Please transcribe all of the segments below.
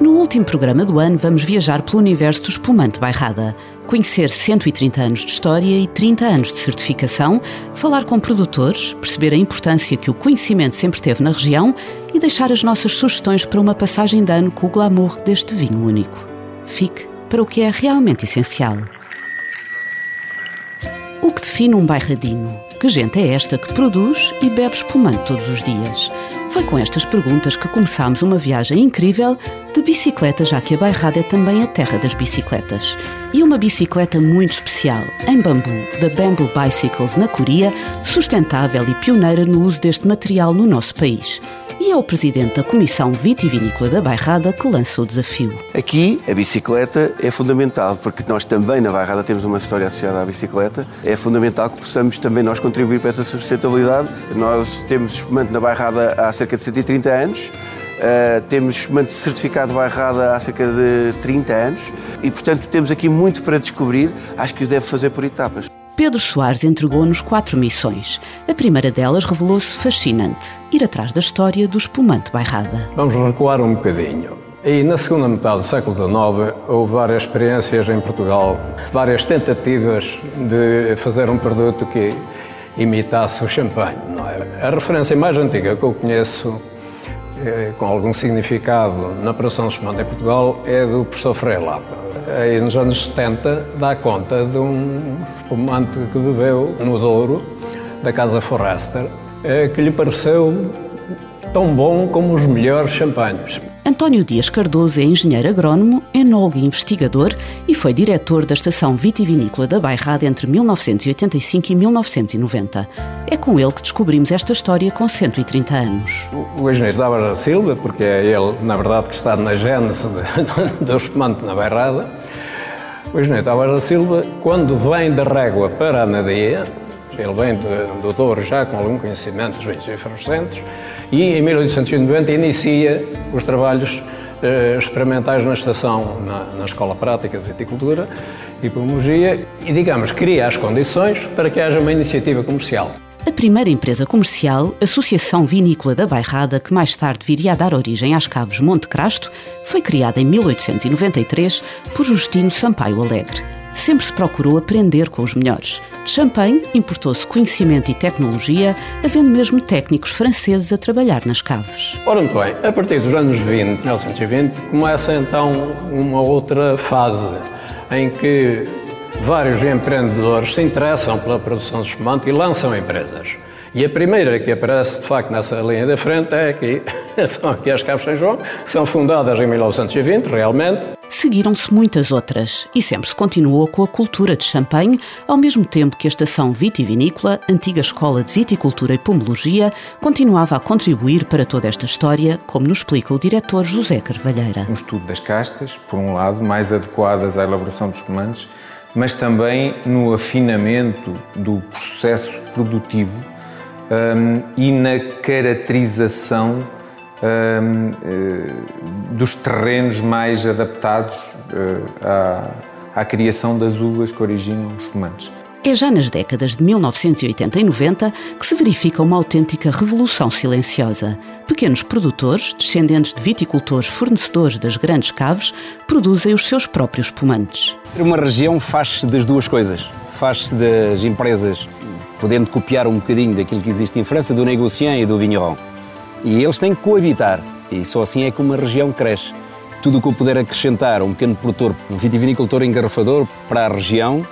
No último programa do ano, vamos viajar pelo universo do espumante Bairrada, conhecer 130 anos de história e 30 anos de certificação, falar com produtores, perceber a importância que o conhecimento sempre teve na região e deixar as nossas sugestões para uma passagem de ano com o glamour deste vinho único. Fique para o que é realmente essencial. O que define um bairradino? Que gente é esta que produz e bebe espumante todos os dias? Foi com estas perguntas que começámos uma viagem incrível de bicicleta, já que a Bairrada é também a terra das bicicletas. E uma bicicleta muito especial, em bambu, da Bamboo Bicycles na Coreia, sustentável e pioneira no uso deste material no nosso país. E é o presidente da Comissão Vitivinícola da Bairrada que lança o desafio. Aqui a bicicleta é fundamental, porque nós também na Bairrada temos uma história associada à bicicleta. É fundamental que possamos também nós contribuir para essa sustentabilidade. Nós temos espumante na Bairrada há cerca de 130 anos. Uh, temos espumante certificado Bairrada há cerca de 30 anos e, portanto, temos aqui muito para descobrir. Acho que o deve fazer por etapas. Pedro Soares entregou-nos quatro missões. A primeira delas revelou-se fascinante: ir atrás da história do espumante Bairrada. Vamos recuar um bocadinho. E na segunda metade do século XIX houve várias experiências em Portugal, várias tentativas de fazer um produto que imitasse o champanhe. É? A referência mais antiga que eu conheço, eh, com algum significado na produção de espumante em Portugal, é do professor Freire Lapa aí nos anos 70, dá conta de um espumante que bebeu no Douro, da Casa Forrester, eh, que lhe pareceu tão bom como os melhores champanhes. António Dias Cardoso é engenheiro agrónomo, enólogo e investigador e foi diretor da Estação Vitivinícola da Bairrada entre 1985 e 1990. É com ele que descobrimos esta história com 130 anos. O engenheiro Dávila Silva, porque é ele, na verdade, que está na gênese do espumante na Bairrada, o engenheiro Dávila Silva, quando vem da régua para a Nadia, ele vem do, do Douro já com algum conhecimento dos vinhos efervescentes, e em 1890 inicia os trabalhos eh, experimentais na estação, na, na, Escola Prática de Viticultura e Pomologia e, digamos, cria as condições para que haja uma iniciativa comercial. A primeira empresa comercial, Associação Vinícola da Bairrada, que mais tarde viria a dar origem às Caves Monte Crasto, foi criada em 1893 por Justino Sampaio Alegre sempre se procurou aprender com os melhores. De Champagne importou-se conhecimento e tecnologia, havendo mesmo técnicos franceses a trabalhar nas caves. Ora, muito bem, a partir dos anos 20, 1920, começa então uma outra fase em que vários empreendedores se interessam pela produção de espumante e lançam empresas. E a primeira que aparece, de facto, nessa linha da frente é aqui, são aqui as Caves São João, que são fundadas em 1920, realmente. Seguiram-se muitas outras e sempre se continuou com a cultura de champanhe, ao mesmo tempo que a estação vitivinícola, antiga escola de viticultura e pomologia, continuava a contribuir para toda esta história, como nos explica o diretor José Carvalheira. Um estudo das castas, por um lado, mais adequadas à elaboração dos comandos, mas também no afinamento do processo produtivo um, e na caracterização um, eh, dos terrenos mais adaptados uh, à, à, criação das uvas que originam os comandos. É já nas décadas de 1980 e 90 que se verifica uma autêntica revolução silenciosa. Pequenos produtores, descendentes de viticultores fornecedores das grandes caves, produzem os seus próprios espumantes. Uma região faz-se das duas coisas. Faz-se das empresas podendo copiar um bocadinho daquilo que existe em França, do negociant e do vigneron. E eles têm que coabitar, e só assim é que uma região cresce. Tudo o que eu puder acrescentar um pequeno produtor, um vitivinicultor engarrafador para a região,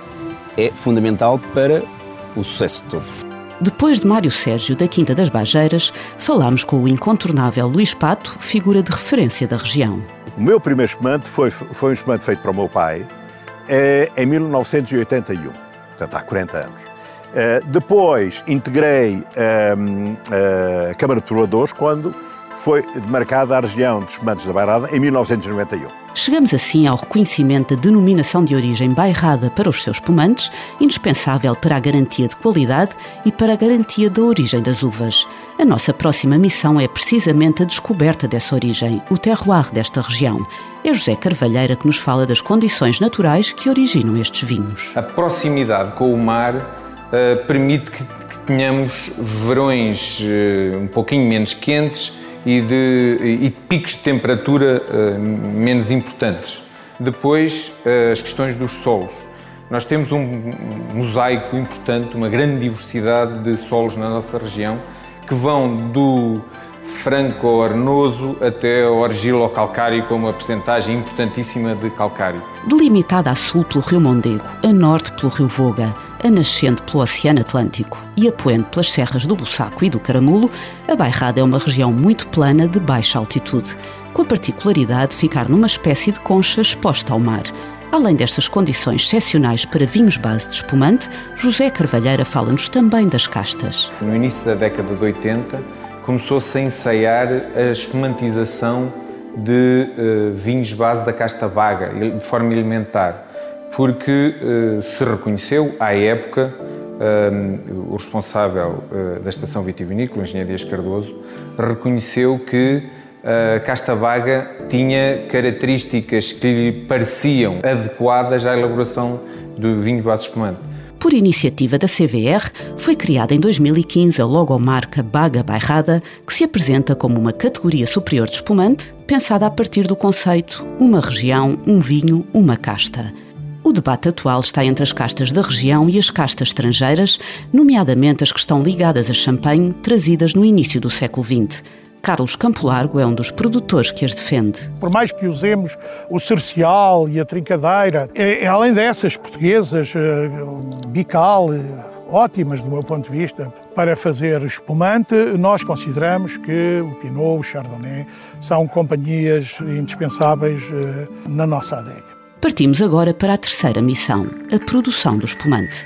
é fundamental para o sucesso de todos. Depois de Mário Sérgio da Quinta das Bajeiras, falámos com o incontornável Luís Pato, figura de referência da região. O meu primeiro espumante foi, foi um espumante feito para o meu pai é, em 1981, portanto há 40 anos. Uh, depois integrei uh, uh, a Câmara de Provedores quando foi demarcada a região dos espumantes da Bairrada em 1991. Chegamos assim ao reconhecimento da denominação de origem bairrada para os seus espumantes, indispensável para a garantia de qualidade e para a garantia da origem das uvas. A nossa próxima missão é precisamente a descoberta dessa origem, o terroir desta região. É José Carvalheira que nos fala das condições naturais que originam estes vinhos. A proximidade com o mar uh, permite que, que, tenhamos verões uh, um pouquinho menos quentes e de, e de picos de temperatura uh, menos importantes. Depois, uh, as questões dos solos. Nós temos um mosaico importante, uma grande diversidade de solos na nossa região, que vão do franco-arenoso até ao argilo-calcário, com uma percentagem importantíssima de calcário. Delimitada a sul pelo Rio Mondego, a norte pelo Rio Voga, a nascente pelo Oceano Atlântico e a poente pelas serras do Bussaco e do Caramulo, a Bairrada é uma região muito plana de baixa altitude, com a particularidade de ficar numa espécie de concha exposta ao mar. Além destas condições excepcionais para vinhos base de espumante, José Carvalheira fala-nos também das castas. No início da década de 80, começou-se a ensaiar a espumantização de uh, vinhos base da casta vaga, de forma elementar porque uh, se reconheceu, à época, uh, o responsável uh, da estação vitivinícola, o engenheiro Dias Cardoso, reconheceu que a casta vaga tinha características que lhe pareciam adequadas à elaboração do vinho base espumante. Por iniciativa da CVR, foi criada em 2015 a logomarca Baga Bairrada, que se apresenta como uma categoria superior de espumante, pensada a partir do conceito uma região, um vinho, uma casta. Debate atual está entre as castas da região e as castas estrangeiras, nomeadamente as que estão ligadas a champanhe, trazidas no início do século XX. Carlos Campo Largo é um dos produtores que as defende. Por mais que usemos o cercial e a trincadeira, é, é, além dessas portuguesas, é, bical, é, ótimas do meu ponto de vista, para fazer espumante, nós consideramos que o Pinot, o Chardonnay, são companhias indispensáveis é, na nossa adega. Partimos agora para a terceira missão, a produção do espumante.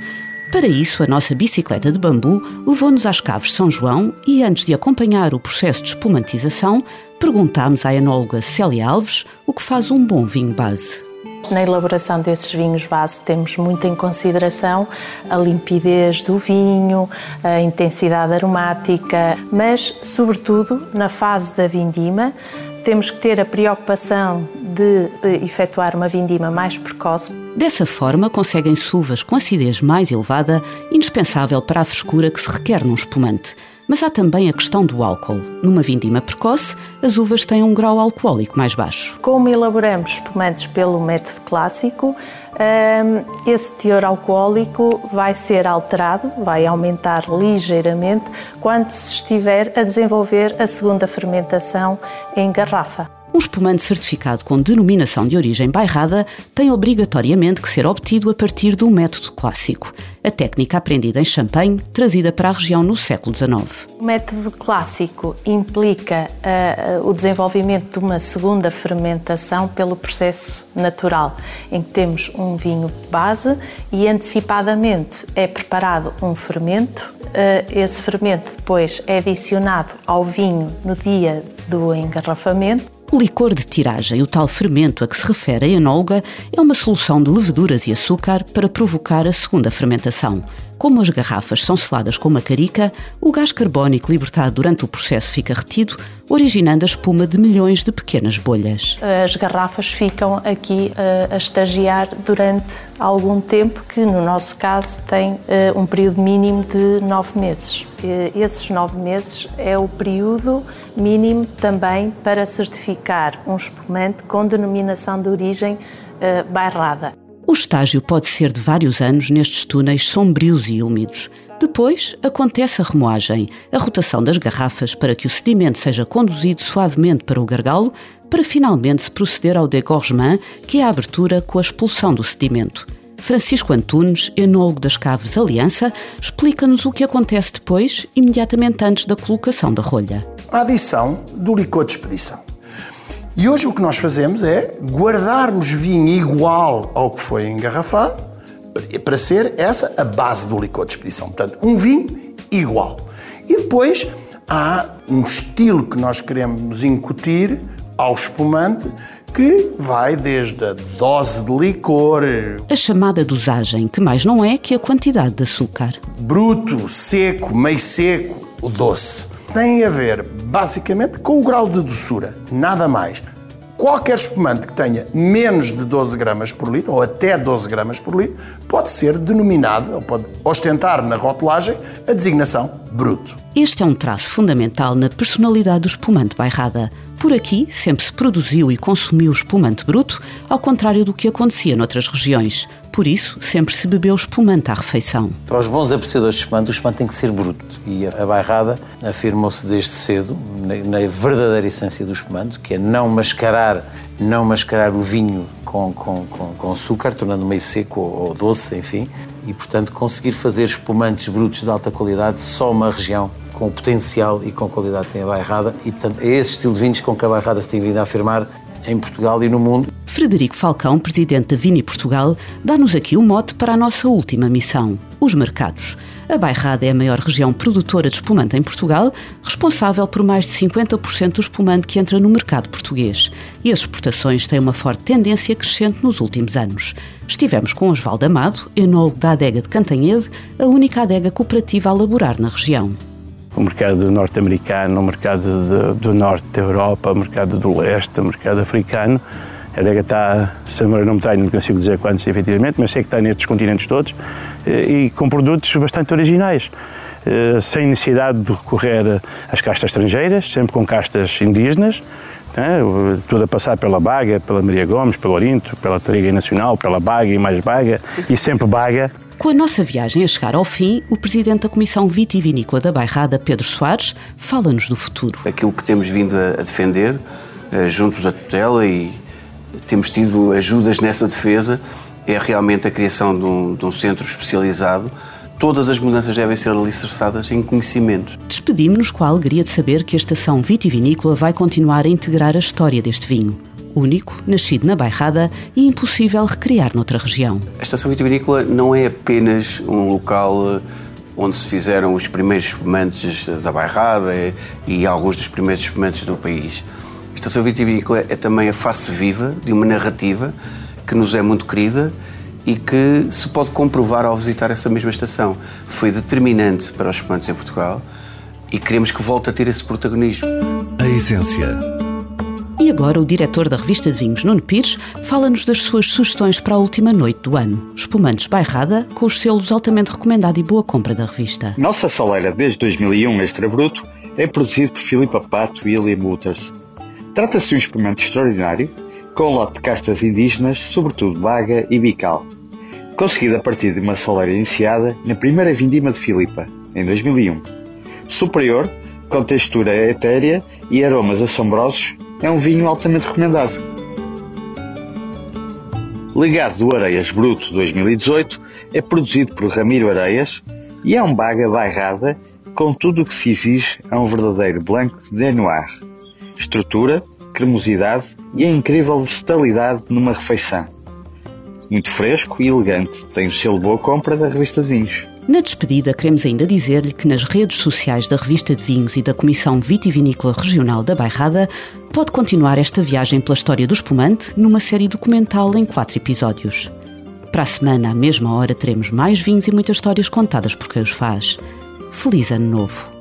Para isso, a nossa bicicleta de bambu levou-nos às Caves São João e, antes de acompanhar o processo de espumantização, perguntámos à enóloga Célia Alves o que faz um bom vinho base. Na elaboração desses vinhos base temos muito em consideração a limpidez do vinho, a intensidade aromática, mas sobretudo na fase da vindima temos que ter a preocupação de eh, efetuar uma vindima mais precoce. Dessa forma, conseguem-se uvas com acidez mais elevada, indispensável para a frescura que se requer num espumante. Mas há também a questão do álcool. Numa vindima precoce, as uvas têm um grau alcoólico mais baixo. Como elaboramos espumantes pelo método clássico, esse teor alcoólico vai ser alterado, vai aumentar ligeiramente quando se estiver a desenvolver a segunda fermentação em garrafa. Um espumante certificado com denominação de origem bairrada tem obrigatoriamente que ser obtido a partir do método clássico, a técnica aprendida em Champagne, trazida para a região no século XIX. O método clássico implica uh, o desenvolvimento de uma segunda fermentação pelo processo natural, em que temos um vinho base e antecipadamente é preparado um fermento. Uh, esse fermento depois é adicionado ao vinho no dia do engarrafamento o licor de tiragem, o tal fermento a que se refere a enóloga, é uma solução de leveduras e açúcar para provocar a segunda fermentação. Como as garrafas são seladas com uma carica, o gás carbónico libertado durante o processo fica retido, originando a espuma de milhões de pequenas bolhas. As garrafas ficam aqui eh, a estagiar durante algum tempo, que no nosso caso tem eh, um período mínimo de nove meses. Esses nove meses é o período mínimo também para certificar um espumante com denominação de origem bairrada. O estágio pode ser de vários anos nestes túneis sombrios e úmidos. Depois acontece a remoagem, a rotação das garrafas para que o sedimento seja conduzido suavemente para o gargalo, para finalmente se proceder ao degorgement, que é a abertura com a expulsão do sedimento. Francisco Antunes, enólogo das Caves Aliança, explica-nos o que acontece depois, imediatamente antes da colocação da rolha. A adição do licor de expedição. E hoje o que nós fazemos é guardarmos vinho igual ao que foi engarrafado para ser essa a base do licor de expedição. Portanto, um vinho igual. E depois há um estilo que nós queremos incutir ao espumante que vai desde a dose de licor. A chamada dosagem, que mais não é que a quantidade de açúcar. Bruto, seco, meio seco, o doce. Tem a ver, basicamente, com o grau de doçura, nada mais. Qualquer espumante que tenha menos de 12 gramas por litro, ou até 12 gramas por litro, pode ser denominado, ou pode ostentar na rotulagem, a designação bruto. Este é um traço fundamental na personalidade do espumante bairrada. Por aqui, sempre se produziu e consumiu espumante bruto, ao contrário do que acontecia noutras regiões. Por isso, sempre se bebeu espumante à refeição. Para os bons apreciadores de espumante, o espumante tem que ser bruto. E a bairrada afirmou-se desde cedo na, verdadeira essência do espumante, que é não mascarar, não mascarar o vinho com, com, com, com açúcar, tornando meio seco ou, ou doce, enfim. E, portanto, conseguir fazer espumantes brutos de alta qualidade só uma região com potencial e com qualidade tem a bairrada e, portanto, é esse estilo de vinhos com que a bairrada se tem vindo a afirmar em Portugal e no mundo. Frederico Falcão, presidente da Vini Portugal, dá-nos aqui o mote para a nossa última missão: os mercados. A Bairrada é a maior região produtora de espumante em Portugal, responsável por mais de 50% do espumante que entra no mercado português. E as exportações têm uma forte tendência crescente nos últimos anos. Estivemos com Osvaldo Amado, enólogo da adega de Cantanhede, a única adega cooperativa a laborar na região o mercado norte-americano, o mercado de, do norte da Europa, o mercado do leste, o mercado africano. A adega está, se não me tenho, não consigo dizer quantos efetivamente, mas sei que está nestes continentes todos eh, e com produtos bastante originais, eh, sem necessidade de recorrer às castas estrangeiras, sempre com castas indígenas, né? tudo a passar pela Baga, pela Maria Gomes, pelo Orinto, pela Toriga Nacional, pela Baga e mais Baga, e sempre Baga, com a nossa viagem a chegar ao fim, o presidente da Comissão Vitivinícola da Bairrada, Pedro Soares, fala-nos do futuro. Aquilo que temos vindo a defender, eh, junto da tutela, e temos tido ajudas nessa defesa, é realmente a criação de um, de um centro especializado todas as mudanças devem ser alicerçadas em conhecimento. Despedimos-nos com a alegria de saber que a estação vitivinícola vai continuar a integrar a história deste vinho único, nascido na Bairrada e impossível recriar noutra região. A estação vitivinícola não é apenas um local eh, onde se fizeram os primeiros espumantes da Bairrada e alguns dos primeiros espumantes do país. A estação vitivinícola é também a face viva de uma narrativa que nos é muito querida e que se pode comprovar ao visitar essa mesma estação. Foi determinante para os espumantes em Portugal e queremos que volte a ter esse protagonismo. A essência e agora o diretor da revista de vinhos, Nuno Pires, fala-nos das suas sugestões para a última noite do ano. Espumantes Bairrada, com os selos altamente recomendado e boa compra da revista. Nossa soleira desde 2001 Extra Bruto é produzido por Filipe Pato e William Wouters. Trata-se de um espumante extraordinário, com um lote de castas indígenas, sobretudo Baga e Bical. Conseguido a partir de uma soleira iniciada na primeira vindima de Filipa, em 2001. Superior, com textura etérea e aromas assombrosos, é um vinho altamente recomendado. Legado do Areias Bruto 2018 é produzido por Ramiro Areias e é um baga bairrada com tudo o que se exige a um verdadeiro Blanc de Noir. Estrutura, cremosidade e a incrível versatilidade numa refeição. Muito fresco e elegante, tem o selo boa compra da revista de vinhos. Na despedida, queremos ainda dizer-lhe que nas redes sociais da Revista de Vinhos e da Comissão Vitivinícola Regional da Bairrada pode continuar esta viagem pela história do espumante numa série documental em quatro episódios. Para a semana, à mesma hora, teremos mais vinhos e muitas histórias contadas por quem os faz. Feliz Ano Novo!